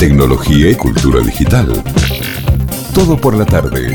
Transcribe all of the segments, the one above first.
tecnología y cultura digital. Todo por la tarde.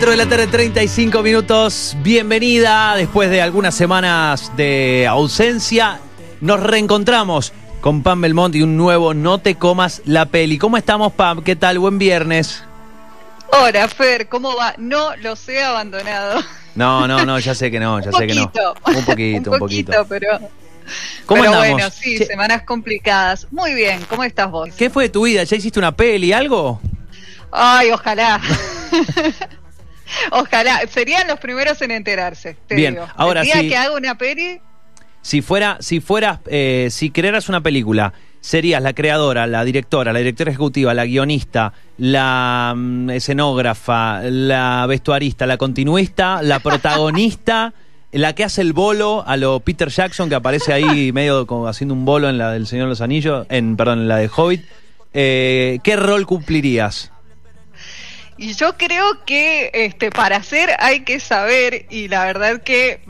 4 de la tarde, 35 minutos. Bienvenida. Después de algunas semanas de ausencia, nos reencontramos con Pam Belmont y un nuevo No te comas la peli. ¿Cómo estamos, Pam? ¿Qué tal? Buen viernes. Hola, Fer, ¿cómo va? No los he abandonado. No, no, no, ya sé que no, ya un sé que no. poquito. Un poquito, un poquito. pero. ¿Cómo pero andamos? bueno, sí, Che, semanas complicadas. Muy bien, ¿cómo estás vos? ¿Qué fue de tu vida? ¿Ya hiciste una peli, algo? Ay, ojalá. ojalá. Serían los primeros en enterarse. Te Bien, digo. ahora sí. que haga una peli, Si fuera, si fueras, eh, si crearas una película, serías la creadora, la directora, la directora ejecutiva, la guionista, la mm, escenógrafa, la vestuarista, la continuista, la protagonista, la que hace el bolo a lo Peter Jackson que aparece ahí medio como haciendo un bolo en la del Señor de los Anillos, en perdón, en la de Hobbit. Eh, ¿Qué rol cumplirías? Y yo creo que este para hacer hay que saber y la verdad que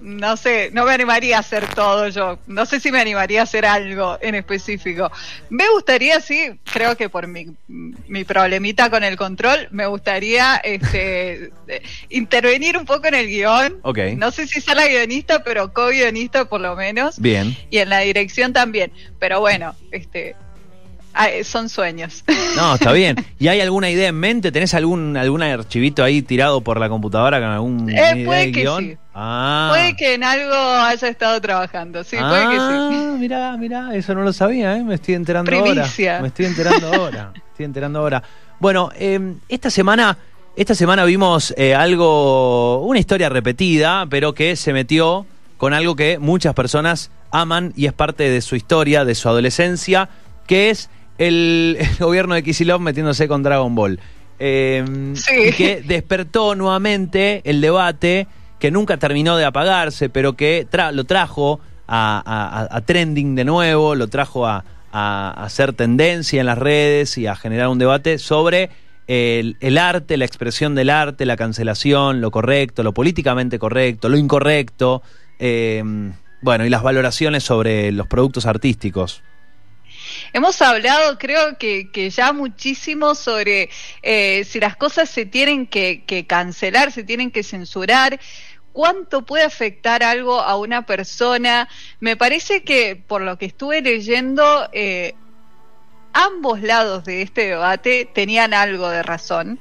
no sé, no me animaría a hacer todo yo. No sé si me animaría a hacer algo en específico. Me gustaría, sí, creo que por mi, mi problemita con el control, me gustaría este, intervenir un poco en el guion. Ok. No sé si ser la guionista, pero co-guionista por lo menos. Bien. Y en la dirección también. Pero bueno, este, son sueños. No, está bien. ¿Y hay alguna idea en mente? ¿Tenés algún, algún archivito ahí tirado por la computadora con algún Eh, puede de que guion? sí. Ah. Puede que en algo haya estado trabajando, sí, puede que sí. Ah, mirá, mirá, eso no lo sabía, ¿eh? me estoy enterando Primicia. ahora. Me estoy enterando ahora. estoy enterando ahora. Bueno, eh, esta semana, esta semana vimos eh, algo, una historia repetida, pero que se metió con algo que muchas personas aman y es parte de su historia, de su adolescencia, que es el, el gobierno de Kisilov metiéndose con Dragon Ball. Eh, Sí. y que despertó nuevamente el debate que nunca terminó de apagarse, pero que tra- lo trajo a, a- a trending de nuevo, lo trajo a, hacer tendencia en las redes y a generar un debate sobre el, el arte, la expresión del arte, la cancelación, lo correcto, lo políticamente correcto, lo incorrecto, eh, bueno, y las valoraciones sobre los productos artísticos. Hemos hablado, creo que, que ya muchísimo sobre eh, si las cosas se tienen que, que cancelar, se tienen que censurar, cuánto puede afectar algo a una persona. Me parece que, por lo que estuve leyendo, eh, ambos lados de este debate tenían algo de razón.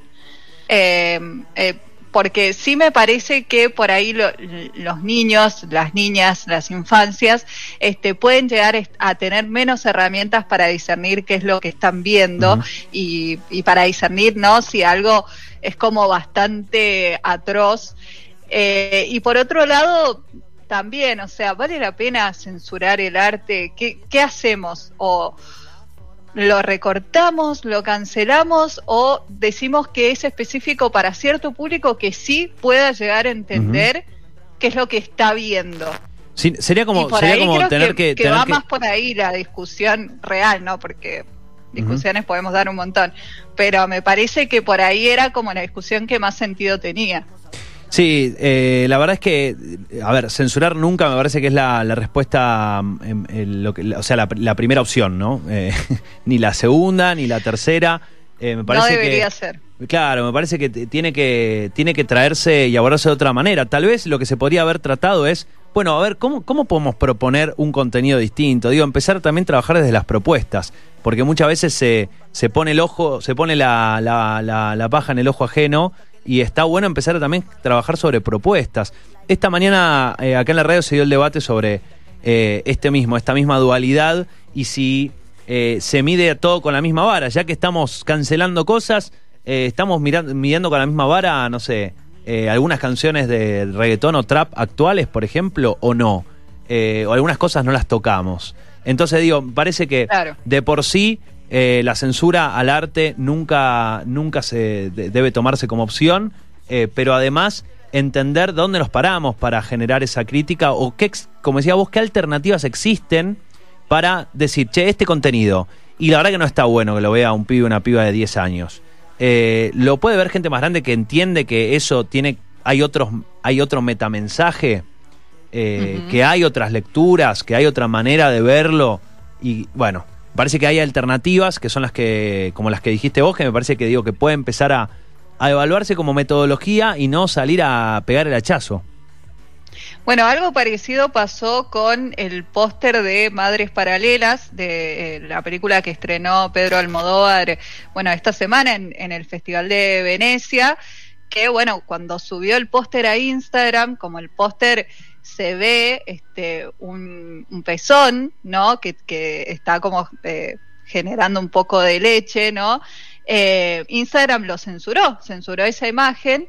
Eh, eh, porque sí me parece que por ahí lo- los niños, las niñas, las infancias, este, pueden llegar a tener menos herramientas para discernir qué es lo que están viendo y para discernir, ¿no? Si algo es como bastante atroz. Eh, y por otro lado, también, o sea, ¿vale la pena censurar el arte? ¿Qué, qué hacemos? O lo recortamos, lo cancelamos o decimos que es específico para cierto público que sí pueda llegar a entender qué es lo que está viendo. Sí, sería como, sería como creo tener que, que, que tener va que- más por ahí la discusión real, ¿no? Porque discusiones podemos dar un montón, pero me parece que por ahí era como la discusión que más sentido tenía. Sí, eh, la verdad es que, a ver, censurar nunca me parece que es la, la respuesta, mm, em, lo que- o sea, la, la primera opción, ¿no? Eh, ni la segunda, ni la tercera. Eh, me No parece debería que, ser. Claro, me parece que tiene que tiene que traerse y abordarse de otra manera. Tal vez lo que se podría haber tratado es, bueno, a ver, ¿cómo, cómo podemos proponer un contenido distinto? Digo, empezar también a trabajar desde las propuestas, porque muchas veces se, se pone el ojo, se pone la, la, la- la paja en el ojo ajeno y está bueno empezar a también trabajar sobre propuestas. Esta mañana eh, acá en la radio se dio el debate sobre eh, este mismo, esta misma dualidad y si eh, se mide todo con la misma vara, ya que estamos cancelando cosas, estamos mirando, midiendo con la misma vara, no sé, algunas canciones de reggaetón o trap actuales, por ejemplo, o no, o algunas cosas no las tocamos. Entonces digo, parece que Claro. de por sí eh, la censura al arte nunca, nunca se de- debe tomarse como opción. eh, pero además entender dónde nos paramos para generar esa crítica o qué, como decía vos, qué alternativas existen para decir, che, este contenido, y la verdad que no está bueno que lo vea un pibe o una piba de 10 años. Eh, lo puede ver gente más grande que entiende que eso tiene, hay otros, hay otro metamensaje, eh, que hay otras lecturas, que hay otra manera de verlo, y bueno, parece que hay alternativas que son las que, como las que dijiste vos, que me parece que digo que puede empezar a, a evaluarse como metodología y no salir a pegar el hachazo. Bueno, algo parecido pasó con el póster de Madres Paralelas, de eh, la película que estrenó Pedro Almodóvar, bueno, esta semana en, en el Festival de Venecia, que bueno, cuando subió el póster a Instagram, como el póster se ve este un, un pezón, ¿no? Que, que está como eh, generando un poco de leche, ¿no? Eh, Instagram lo censuró, censuró esa imagen.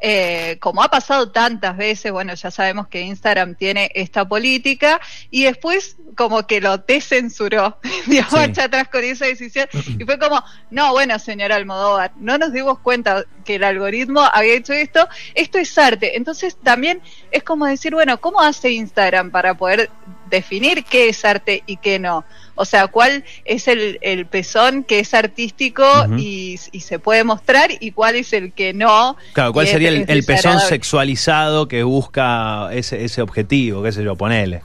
Eh, como ha pasado tantas veces, bueno, ya sabemos que Instagram tiene esta política y después como que lo descensuró, dio Sí. marcha atrás con esa decisión y fue como, no, bueno, señora Almodóvar, no nos dimos cuenta que el algoritmo había hecho esto, esto es arte. Entonces también es como decir, bueno, ¿cómo hace Instagram para poder definir qué es arte y qué no? O sea, cuál es el, el pezón que es artístico y, y se puede mostrar y cuál es el que no. Claro, ¿cuál sería el, el pezón sexualizado que busca ese, ese objetivo, qué sé yo, ponele?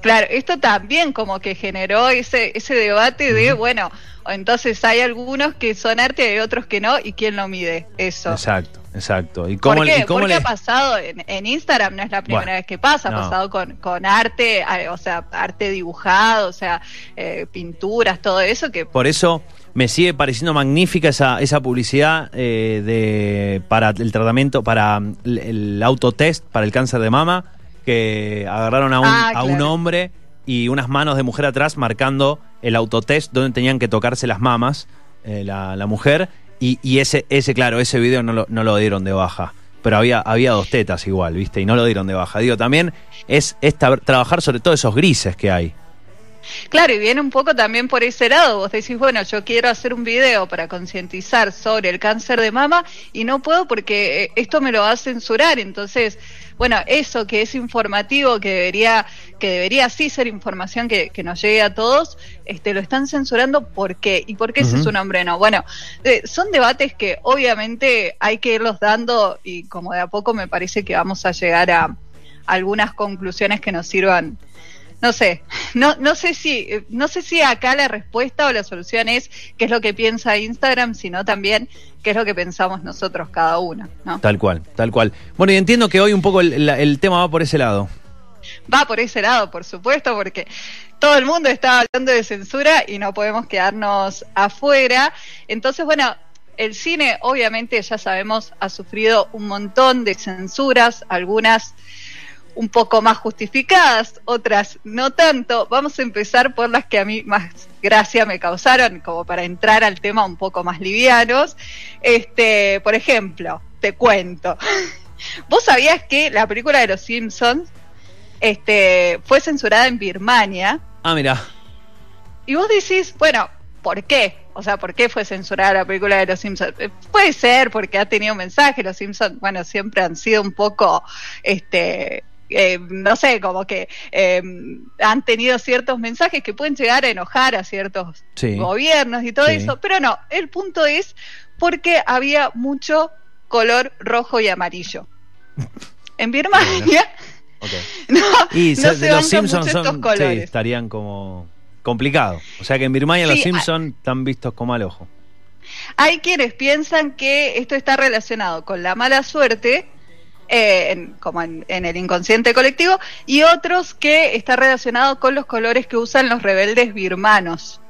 Claro, esto también como que generó ese, ese debate de, bueno, entonces hay algunos que son arte y hay otros que no, y quién lo mide eso. Exacto, exacto. ¿Y cómo, ¿Por qué? y cómo Porque ha pasado en, en Instagram, no es la primera Bueno, vez que pasa, no. ha pasado con, con arte, o sea, arte dibujado, o sea, eh, pinturas, todo eso que Por eso me sigue pareciendo magnífica esa, esa publicidad eh, de para el tratamiento, para el, el autotest para el cáncer de mama, que agarraron a un, Ah, a un hombre y unas manos de mujer atrás marcando el autotest donde tenían que tocarse las mamas eh, la, la mujer. Y, y ese, ese, claro, ese video no lo, no lo dieron de baja. Pero había, había dos tetas igual, ¿viste? Y no lo dieron de baja. Digo, también es, es trabajar sobre todo esos grises que hay. Claro, y viene un poco también por ese lado. Vos decís, bueno, yo quiero hacer un video para concientizar sobre el cáncer de mama y no puedo porque eh, esto me lo va a censurar. Entonces, bueno, eso que es informativo, que debería, que debería sí ser información que, que nos llegue a todos, este, lo están censurando. ¿Por qué? ¿Y por qué ese es un hombre no? Bueno, eh, son debates que obviamente hay que irlos dando y como de a poco me parece que vamos a llegar a algunas conclusiones que nos sirvan no sé, no, no sé si, no sé si acá la respuesta o la solución es qué es lo que piensa Instagram, sino también qué es lo que pensamos nosotros cada uno, ¿no? Tal cual, tal cual. Bueno, y entiendo que hoy un poco el, la- el tema va por ese lado. Va por ese lado, por supuesto, porque todo el mundo está hablando de censura y no podemos quedarnos afuera. Entonces, bueno, el cine obviamente ya sabemos ha sufrido un montón de censuras, algunas un poco más justificadas, otras no tanto. Vamos a empezar por las que a mí más gracia me causaron, como para entrar al tema un poco más livianos. Este, por ejemplo, te cuento. ¿Vos sabías que la película de los Simpsons este, fue censurada en Birmania? Ah, mira. Y vos decís, bueno, ¿por qué? O sea, ¿por qué fue censurada la película de Los Simpsons? Eh, Puede ser porque ha tenido mensaje. Los Simpsons, bueno, siempre han sido un poco, este, eh, no sé, como que eh, han tenido ciertos mensajes que pueden llegar a enojar a ciertos Sí. gobiernos y todo Sí. eso. Pero no, el punto es porque había mucho color rojo y amarillo. En Birmania, no, Y no se- se los Simpsons estos son, sí, estarían como complicados. O sea que en Birmania los ah- Simpsons están vistos como al ojo. Hay quienes piensan que esto está relacionado con la mala suerte, eh, en- como en, en el inconsciente colectivo, y otros que está relacionado con los colores que usan los rebeldes birmanos.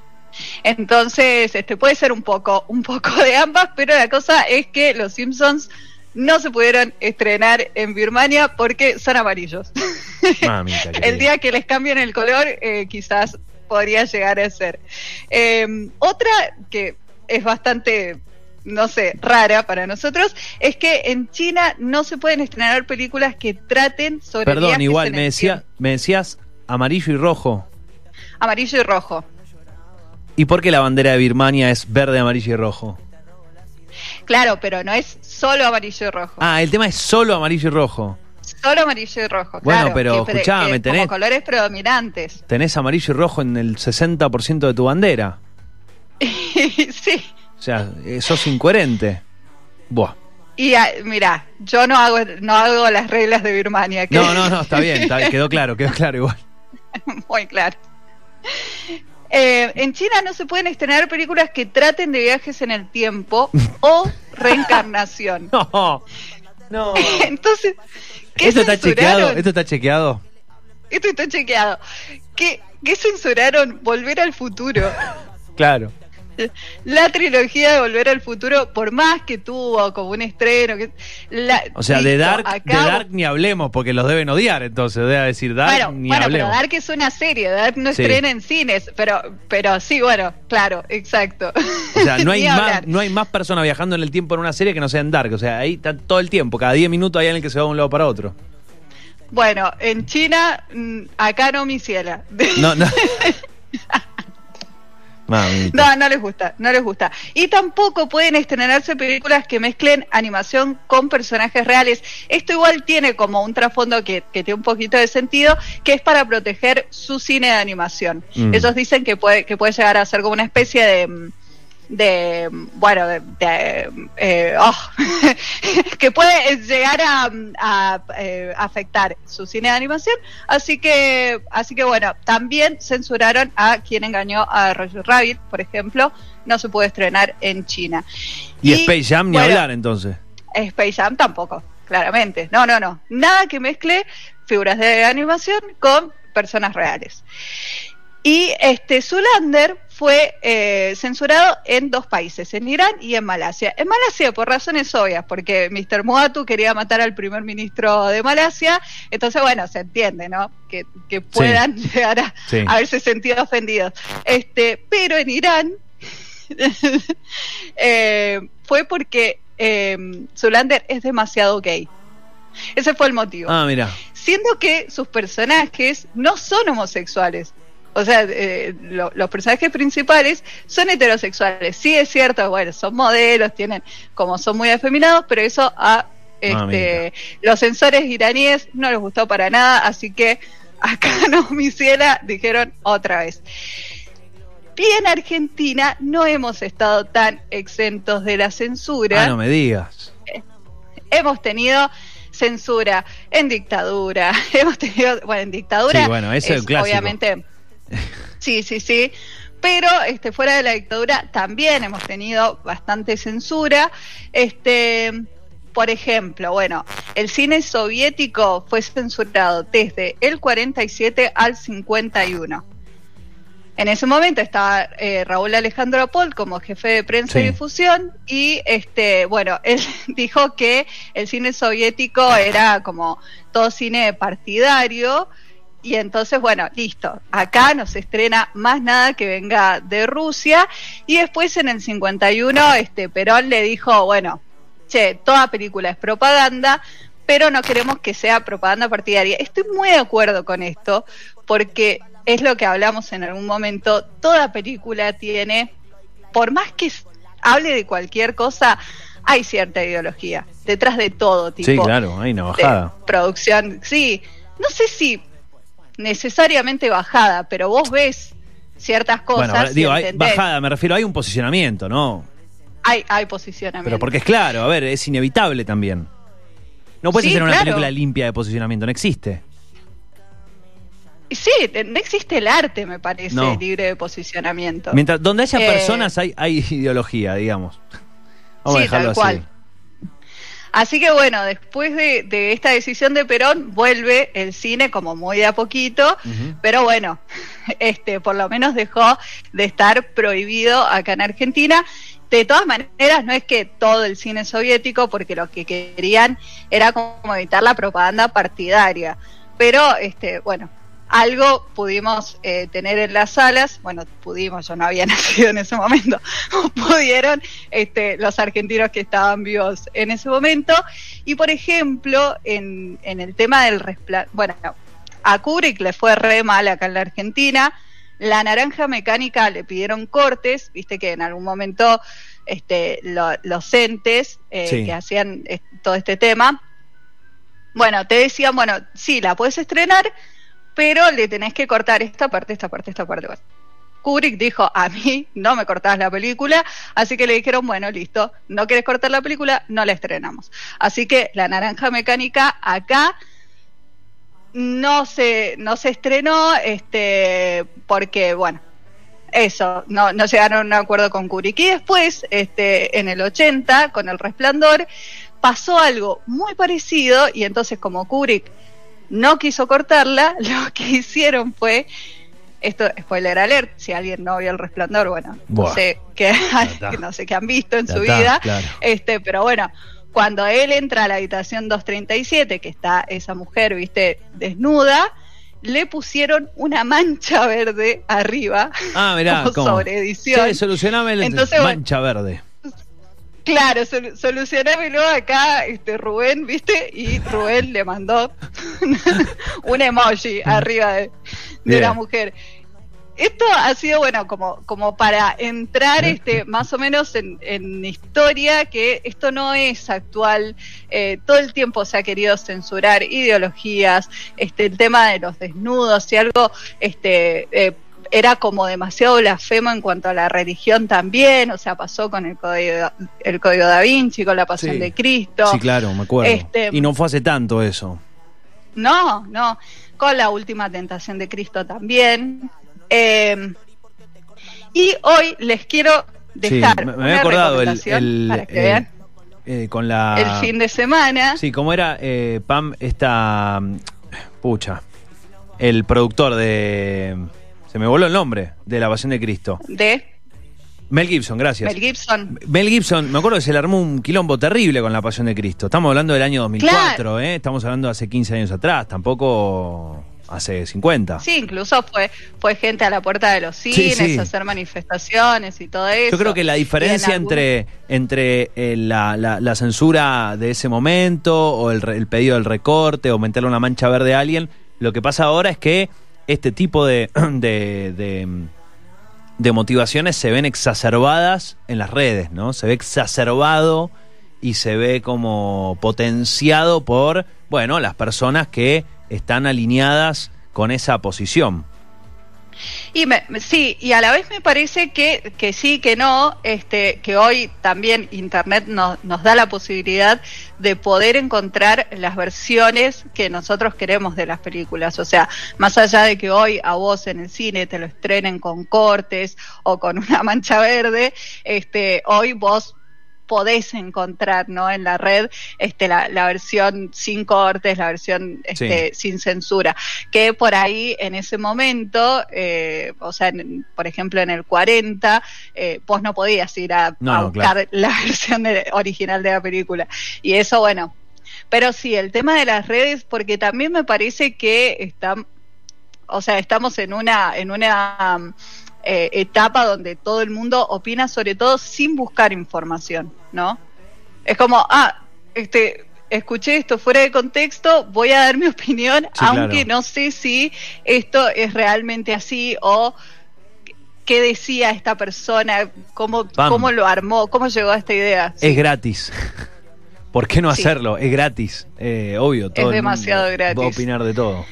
Entonces, este puede ser un poco, un poco de ambas, pero la cosa es que los Simpsons no se pudieron estrenar en Birmania porque son amarillos. Mamita el día que les cambien el color, eh, quizás podría llegar a ser. Eh, otra que es bastante, no sé, rara para nosotros, es que en China no se pueden estrenar películas que traten sobre Perdón, igual, me, decía, me decías amarillo y rojo. Amarillo y rojo. ¿Y por qué la bandera de Birmania es verde, amarillo y rojo? Claro, pero no es solo amarillo y rojo. Ah, el tema es solo amarillo y rojo. Solo amarillo y rojo. Bueno, claro, pero que- escuchame, que tenés- Como colores predominantes. Tenés amarillo y rojo en el 60% de tu bandera. sí. O sea, eh, sos incoherente. Buah. Y ah, mira, yo no hago, no hago las reglas de Birmania. No, no, no, está bien, está bien, quedó claro, quedó claro igual. Muy claro. Eh, en China no se pueden estrenar películas que traten de viajes en el tiempo o reencarnación. No, no. Entonces, ¿qué ¿Esto está censuraron? chequeado? ¿Esto está chequeado? Esto está chequeado. ¿Qué, qué censuraron? Volver al futuro. Claro. La trilogía de Volver al Futuro, por más que tuvo como un estreno, que, la- O sea, de Dark, de Dark ni hablemos, porque los deben odiar, entonces, debe decir Dark bueno, ni bueno, pero hablemos. Dark es una serie, Dark no Sí. estrena en cines, pero, pero sí, bueno, claro, exacto. O sea, no hay, más, no hay más personas viajando en el tiempo en una serie que no sea en Dark. O sea, ahí está todo el tiempo. Cada 10 minutos hay alguien que se va de un lado para otro. Bueno, en China, mm, acá no mi ciela. No, no. Mamita. No, no les gusta, no les gusta. Y tampoco pueden estrenarse películas que mezclen animación con personajes reales. Esto igual tiene como un trasfondo que, que tiene un poquito de sentido, que es para proteger su cine de animación. Mm. Ellos dicen que puede, que puede llegar a ser como una especie de mm, de bueno de, de, eh, oh, que puede llegar a, a, eh, afectar su cine de animación. Así que así que bueno también censuraron a quien engañó a Roger Rabbit por ejemplo no se puede estrenar en China. Y, Space Jam ni bueno, hablar entonces. Space Jam tampoco claramente. No no no. Nada que mezcle figuras de animación con personas reales. Y este Zulander fue eh, censurado en dos países, en Irán y en Malasia. En Malasia por razones obvias, porque Mr. Muatu quería matar al primer ministro de Malasia, entonces bueno, se entiende, ¿no? Que, que puedan llegar a Sí. haberse sentido ofendidos. Este, pero en Irán eh, fue porque eh, Zulander es demasiado gay. Ese fue el motivo Ah, mira. siendo que sus personajes no son homosexuales. O sea, eh, lo- los personajes principales son heterosexuales. Sí es cierto, bueno, son modelos, tienen como son muy afeminados, pero eso a este, los censores iraníes no les gustó para nada, así que acá no, mi ciela, dijeron otra vez. Y en Argentina no hemos estado tan exentos de la censura Ah, no me digas. hemos tenido censura en dictadura, hemos tenido, bueno, en dictadura Sí, bueno, ese es clásico. obviamente, sí, sí, sí, pero este, fuera de la dictadura también hemos tenido bastante censura, este, por ejemplo, bueno, el cine soviético fue censurado desde el 47 al 51. En ese momento estaba eh, Raúl Alejandro Paul como jefe de prensa y difusión y este bueno él dijo que el cine soviético era como todo cine partidario y entonces bueno listo acá no se estrena más nada que venga de Rusia y después en el 51 este Perón le dijo bueno che toda película es propaganda pero no queremos que sea propaganda partidaria. Estoy muy de acuerdo con esto, porque es lo que hablamos en algún momento, toda película tiene, por más que hable de cualquier cosa, hay cierta ideología detrás de todo tipo Sí, claro, hay una de producción. Sí, no sé si necesariamente bajada, pero vos ves ciertas cosas. Bueno, digo, hay, bajada, me refiero, hay un posicionamiento, ¿no? hay, hay posicionamiento. Pero porque es claro, a ver, es inevitable también. No puedes Sí, hacer una claro. película limpia de posicionamiento, no existe. Sí, no existe el arte, me parece, No. libre de posicionamiento. Mientras donde haya Eh, personas hay, hay ideología, digamos. Vamos a dejarlo tal así. cual. Así que bueno, después de, de esta decisión de Perón, vuelve el cine como muy de a poquito, pero bueno, este, por lo menos dejó de estar prohibido acá en Argentina. De todas maneras, no es que todo el cine soviético, porque lo que querían era como evitar la propaganda partidaria. Pero, este, bueno, algo pudimos eh, tener en las salas, bueno, pudimos, yo no había nacido en ese momento, pudieron este, los argentinos que estaban vivos en ese momento. Y por ejemplo, en, en el tema del resplandor, bueno, a Kubrick le fue re mal acá en la Argentina. La naranja mecánica le pidieron cortes, viste que en algún momento este, lo- los entes eh, Sí. que hacían eh, todo este tema, bueno, te decían, bueno, sí, la puedes estrenar, pero le tenés que cortar esta parte, esta parte, esta parte. Kubrick dijo, a mí no me cortás la película, así que le dijeron, bueno, listo, no quieres cortar la película, no la estrenamos. Así que la naranja mecánica acá no se, no se estrenó, este, porque, bueno, eso, no, no llegaron a un acuerdo con Kubrick. Y después, este, en el 80, con El Resplandor, pasó algo muy parecido, y entonces como Kubrick no quiso cortarla, lo que hicieron fue, esto, spoiler alert, si alguien no vio El Resplandor, bueno, Buah. no sé qué, no sé qué han visto en Ya su está, vida, claro. este, pero bueno, cuando él entra a la habitación 237, que está esa mujer, viste, desnuda, le pusieron una mancha verde arriba, Ah, mirá, como ¿cómo? sobre edición. Sí, solucioname el Entonces, bueno, mancha verde. Claro, sol- solucionámelo acá, este Rubén, ¿viste? Y Rubén le mandó un emoji arriba de, la mujer. Esto ha sido, bueno, como, como para entrar este, más o menos en, en historia, que esto no es actual. Eh, todo el tiempo se ha querido censurar ideologías, este, el tema de los desnudos, si algo este, eh, era como demasiado blasfemo en cuanto a la religión también, o sea, pasó con el código, el código da Vinci, con la pasión Sí. de Cristo. Sí, claro, me acuerdo. Este- Y no fue hace tanto eso. No, no, con la última tentación de Cristo también. Eh, y hoy les quiero dejar sí, me, había acordado el, para que vean eh, con la el fin de semana Sí, ¿cómo era eh, Pam esta pucha? El productor de se me voló el nombre de La Pasión de Cristo. de Mel Gibson, gracias. Mel Gibson. Mel Gibson, me acuerdo que se le armó un quilombo terrible con La Pasión de Cristo. Estamos hablando del año 2004, ¿eh? Estamos hablando de hace 15 años atrás, tampoco hace 50. Sí, incluso fue, fue gente a la puerta de los cines sí. a hacer manifestaciones y todo eso. Yo creo que la diferencia en entre, entre eh, la, la- la censura de ese momento o el, el pedido del recorte o meterle una mancha verde a alguien, lo que pasa ahora es que este tipo de, de, de, motivaciones se ven exacerbadas en las redes, ¿no? Se ve exacerbado y se ve como potenciado por, bueno, las personas que están alineadas con esa posición. Y me, sí, y a la vez me parece que, que sí, que no, este, que hoy también Internet nos, nos da la posibilidad de poder encontrar las versiones que nosotros queremos de las películas. O sea, más allá de que hoy a vos en el cine te lo estrenen con cortes o con una mancha verde, este, hoy vos podés encontrar ¿no? en la red este, la, la versión sin cortes, la versión este, sin censura, que por ahí en ese momento, eh, o sea, en- por ejemplo en el 40, eh, vos no podías ir a, No, a no, buscar claro. la versión de- original de la película. Y eso, bueno, pero sí, el tema de las redes, porque también me parece que están, o sea, estamos en una, en una um, eh, etapa donde todo el mundo opina sobre todo sin buscar información, ¿no? Es como, ah, este, escuché esto fuera de contexto, voy a dar mi opinión, Sí, aunque claro. no sé si esto es realmente así o qué decía esta persona, cómo, cómo lo armó, cómo llegó a esta idea. Es gratis. ¿Por qué no Sí. hacerlo? Es gratis. Eh, obvio, todo el demasiado mundo gratis. Va a opinar de todo.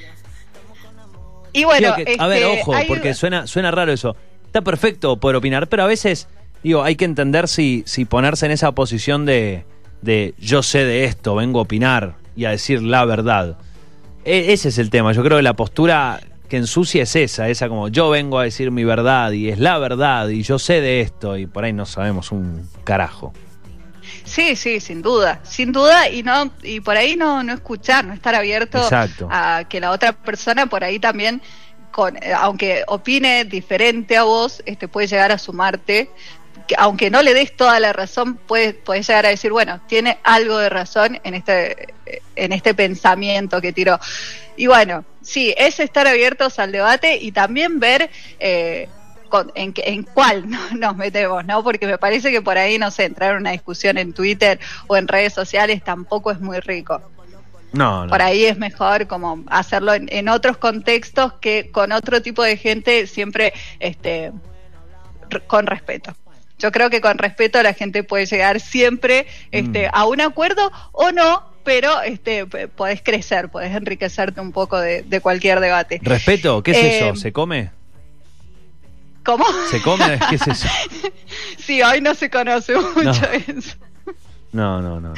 Y bueno, a ver, este, ojo, hay- porque suena, suena raro eso. Está perfecto poder opinar, pero a veces, digo, hay que entender si, si ponerse en esa posición de, de yo sé de esto, vengo a opinar y a decir la verdad. E- ese es el tema. Yo creo que la postura que ensucia es esa, esa como yo vengo a decir mi verdad y es la verdad y yo sé de esto y por ahí no sabemos un carajo. Sí, sí, sin duda, sin duda, y no, y por ahí no, no escuchar, no estar abierto Exacto. a que la otra persona por ahí también, con, eh, aunque opine diferente a vos, este puede llegar a sumarte, que aunque no le des toda la razón, puedes, puedes llegar a decir, bueno, tiene algo de razón en este, en este pensamiento que tiró. Y bueno, sí, es estar abiertos al debate y también ver eh, con- en, en cuál no- nos metemos, ¿no? Porque me parece que por ahí, no sé, entrar en una discusión en Twitter o en redes sociales tampoco es muy rico. No, no. Por ahí es mejor como hacerlo en, en otros contextos que con otro tipo de gente siempre este, con respeto. Yo creo que con respeto la gente puede llegar siempre este, Mm. a un acuerdo o no, pero este, podés crecer, podés enriquecerte un poco de, de cualquier debate. ¿Respeto? ¿Qué es Eh, eso? ¿Se come? ¿Cómo? ¿Se come? ¿Qué es eso? Sí, hoy no se conoce mucho No. eso. No, no, no. no.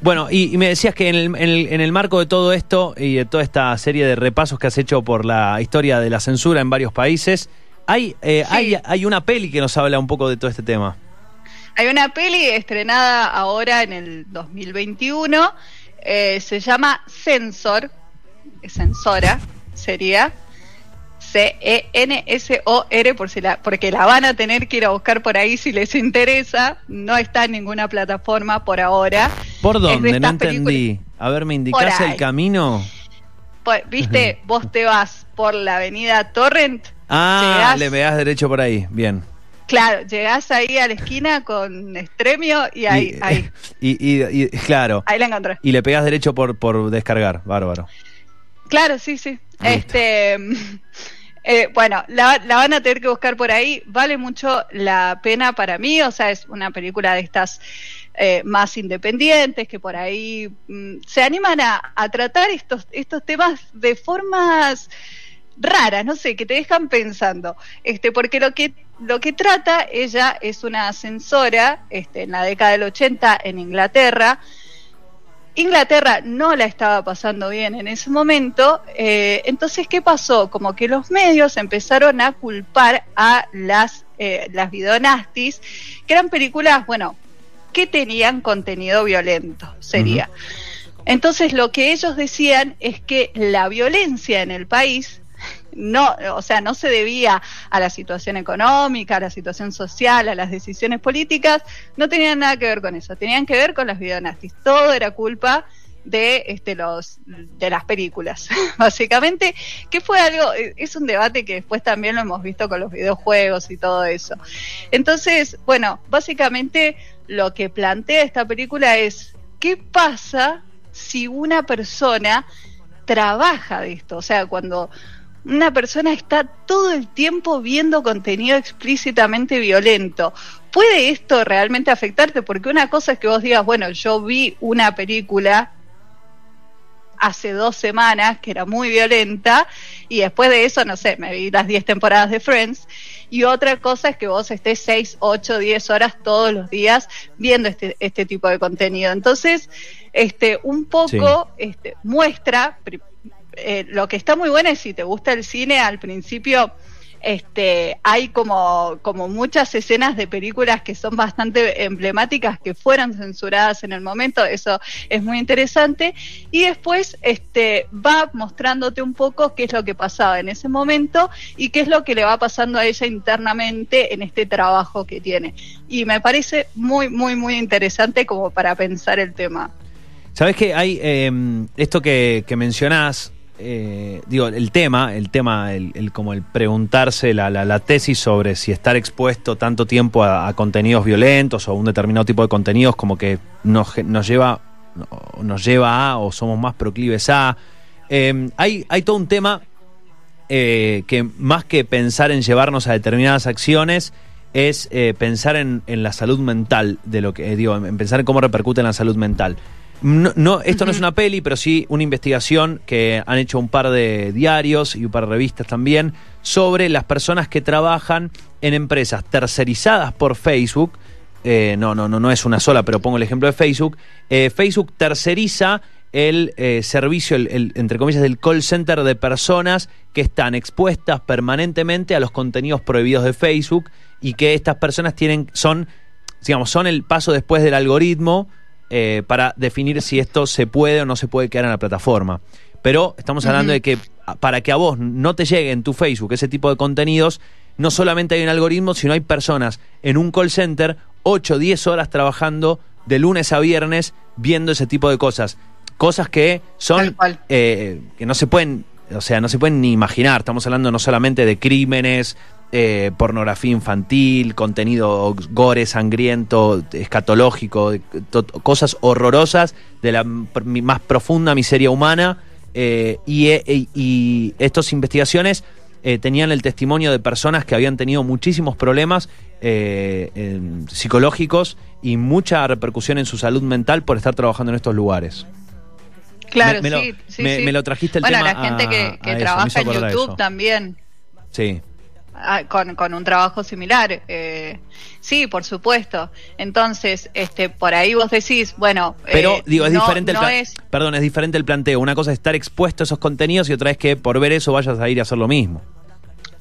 Bueno, y, y me decías que en el, en, el, en el marco de todo esto y de toda esta serie de repasos que has hecho por la historia de la censura en varios países, hay, eh, Sí. hay, hay una peli que nos habla un poco de todo este tema. Hay una peli estrenada ahora en el 2021, eh, se llama Censor, censora sería C-E-N-S-O-R, por si la, porque la van a tener que ir a buscar por ahí si les interesa. No está en ninguna plataforma por ahora. ¿Por dónde? No entendí. A ver, ¿me indicás el camino? Pues, Viste, vos te vas por la avenida Torrent. Ah, le pegas derecho por ahí. Bien. Claro, llegás ahí a la esquina con Extremio y ahí, y, ahí, y, y- y- claro. ahí la encontré. Y le pegas derecho por, por descargar. Bárbaro. Claro, sí, sí. Este, eh, bueno, la, la van a tener que buscar por ahí. Vale mucho la pena para mí. O sea, es una película de estas eh, más independientes que por ahí mm, se animan a, a tratar estos, estos temas de formas raras, no sé, que te dejan pensando. Este, porque lo que lo que trata ella es una ascensora este, en la década del 80 en Inglaterra. Inglaterra no la estaba pasando bien en ese momento, eh, entonces ¿qué pasó? Como que los medios empezaron a culpar a las, eh, las videonastis, que eran películas, bueno, que tenían contenido violento, sería. Entonces lo que ellos decían es que la violencia en el país no, o sea, no se debía a la situación económica, a la situación social, a las decisiones políticas, no tenían nada que ver con eso, tenían que ver con las videonastis. Todo era culpa de este los de las películas básicamente que fue algo es un debate que después también lo hemos visto con los videojuegos y todo eso entonces bueno básicamente lo que plantea esta película es qué pasa si una persona trabaja de esto o sea cuando una persona está todo el tiempo viendo contenido explícitamente violento. ¿Puede esto realmente afectarte? Porque una cosa es que vos digas, bueno, yo vi una película hace dos semanas que era muy violenta y después de eso, no sé, me vi las 10 temporadas de Friends y otra cosa es que vos estés 6, 8, 10 horas todos los días viendo este, este tipo de contenido. Entonces, este, un poco este, muestra eh, lo que está muy bueno es si te gusta el cine, al principio este, hay como, como muchas escenas de películas que son bastante emblemáticas que fueron censuradas en el momento, eso es muy interesante, y después este, va mostrándote un poco qué es lo que pasaba en ese momento y qué es lo que le va pasando a ella internamente en este trabajo que tiene. Y me parece muy, muy, muy interesante como para pensar el tema. ¿Sabes que hay eh, esto que, que mencionás? Eh, digo, el tema, el tema, el, como el preguntarse la, la, la, tesis sobre si estar expuesto tanto tiempo a, contenidos violentos o a un determinado tipo de contenidos como que nos, nos lleva nos lleva a o somos más proclives a. Eh, hay, hay todo un tema eh, que más que pensar en llevarnos a determinadas acciones es eh, pensar en, en, la salud mental de lo que digo, en pensar en cómo repercute en la salud mental. No, no, esto uh -huh. no es una peli, pero sí una investigación que han hecho un par de diarios y un par de revistas también sobre las personas que trabajan en empresas tercerizadas por Facebook. Eh, no, no, no, no es una sola, pero pongo el ejemplo de Facebook. Eh, Facebook terceriza el eh, servicio, el, el, entre comillas, del call center de personas que están expuestas permanentemente a los contenidos prohibidos de Facebook y que estas personas tienen, son, digamos, son el paso después del algoritmo eh, para definir si esto se puede o no se puede quedar en la plataforma. Pero estamos hablando uh -huh. de que para que a vos no te llegue en tu Facebook ese tipo de contenidos, no solamente hay un algoritmo, sino hay personas en un call center 8, 10 horas trabajando de lunes a viernes viendo ese tipo de cosas. Cosas que son eh, que no se pueden, o sea, no se pueden ni imaginar. Estamos hablando no solamente de crímenes, eh, pornografía infantil, contenido gore, sangriento, escatológico, cosas horrorosas de la más profunda miseria humana. Eh, y, y, y, estas investigaciones eh, tenían el testimonio de personas que habían tenido muchísimos problemas eh, psicológicos y mucha repercusión en su salud mental por estar trabajando en estos lugares. Claro, me, me lo, sí, sí, me- sí. me lo trajiste el bueno, tema la gente a- que, trabaja en YouTube eso. también. Sí. Ah, Con, con un trabajo similar. eh, sí, por supuesto. Entonces, este, por ahí vos decís, bueno, Pero eh, digo, es no- diferente no es- Perdón, es diferente el planteo. Una cosa es estar expuesto a esos contenidos y otra es que por ver eso vayas a ir a hacer lo mismo.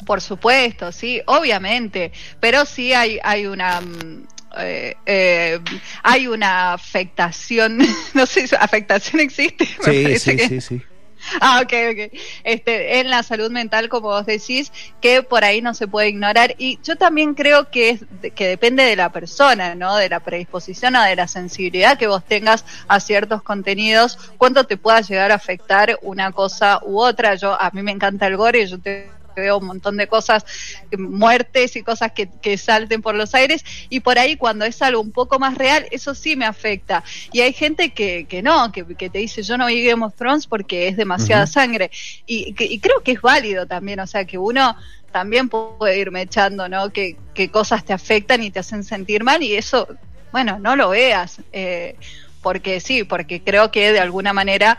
Por supuesto, sí, obviamente, pero sí hay, hay una mm, eh, eh, hay una afectación, no sé si afectación existe. me Sí, sí, que- sí, sí. Ah, ok, ok. Este, en la salud mental, como vos decís, que por ahí no se puede ignorar. Y yo también creo que, es, que depende de la persona, ¿no? De la predisposición o de la sensibilidad que vos tengas a ciertos contenidos, cuánto te pueda llegar a afectar una cosa u otra. Yo, a mí me encanta el gore, yo te veo un montón de cosas, eh, muertes y cosas que, que salten por los aires, y por ahí cuando es algo un poco más real, eso sí me afecta. Y hay gente que, que no, que, que te dice yo no vi Game of Thrones porque es demasiada sangre. Y, que- y creo que es válido también, o sea, que uno también puede irme echando, ¿no? Que, que cosas te afectan y te hacen sentir mal, y eso, bueno, no lo veas. eh, porque sí, porque creo que de alguna manera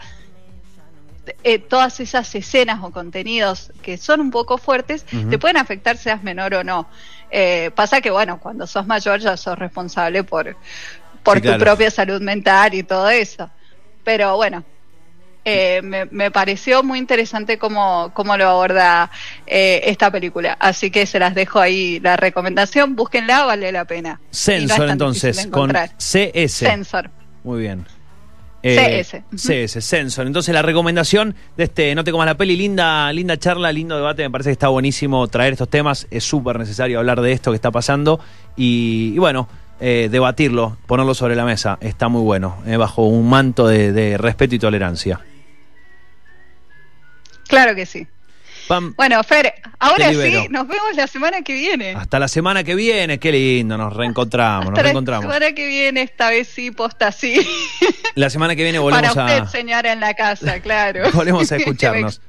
eh, todas esas escenas o contenidos que son un poco fuertes te pueden afectar seas menor o no. Eh, pasa que, bueno, cuando sos mayor ya sos responsable por, por Sí, tu claro. propia salud mental y todo eso. Pero bueno, eh, me, me pareció muy interesante cómo, cómo lo aborda eh, esta película. Así que se las dejo ahí la recomendación. Búsquenla, vale la pena. No Sensor entonces, con. CS. Sensor. Muy bien. CS, ujú. CS, Sensor. Entonces la recomendación de este No te comas la peli, linda, linda charla, lindo debate, me parece que está buenísimo traer estos temas, es súper necesario hablar de esto que está pasando y, y bueno, eh, debatirlo, ponerlo sobre la mesa, está muy bueno, eh, bajo un manto de, de respeto y tolerancia. Claro que sí. Pam, Bueno, Fer, ahora sí, nos vemos la semana que viene. hasta la semana que viene, qué lindo, nos reencontramos, nos Hasta la reencontramos. semana que viene, esta vez sí, posta sí. La semana que viene Para volvemos usted, a, señora en la casa, claro. volvemos a escucharnos.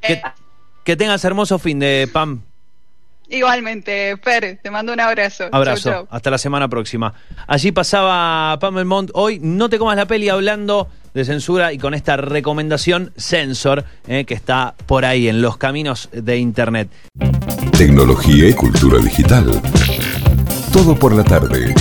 Que, que tengas hermoso fin de Pam. Igualmente, Fer, te mando un abrazo. Abrazo. Chau, chau. Hasta la semana próxima. Allí pasaba Pam Belmont. Hoy no te comas la peli hablando de censura y con esta recomendación Censor, eh, que está por ahí en los caminos de Internet. Tecnología y cultura digital. Todo por la tarde.